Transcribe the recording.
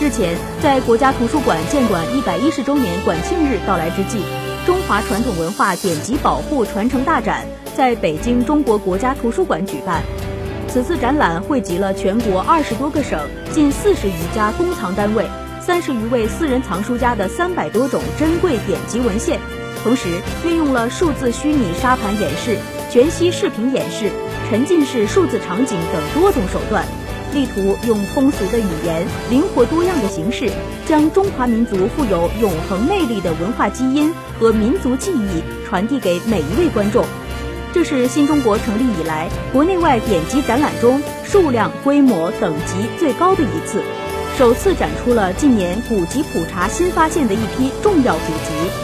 日前，在国家图书馆建馆一百一十周年馆庆日到来之际，中华传统文化典籍保护传承大展在北京中国国家图书馆举办。此次展览汇集了全国二十多个省、近四十余家公藏单位、三十余位私人藏书家的三百多种珍贵典籍文献，同时运用了数字虚拟沙盘演示、全息视频演示、沉浸式数字场景等多种手段。力图用通俗的语言、灵活多样的形式，将中华民族富有永恒魅力的文化基因和民族记忆传递给每一位观众。这是新中国成立以来国内外典籍展览中数量、规模、等级最高的一次，首次展出了近年古籍普查新发现的一批重要古籍。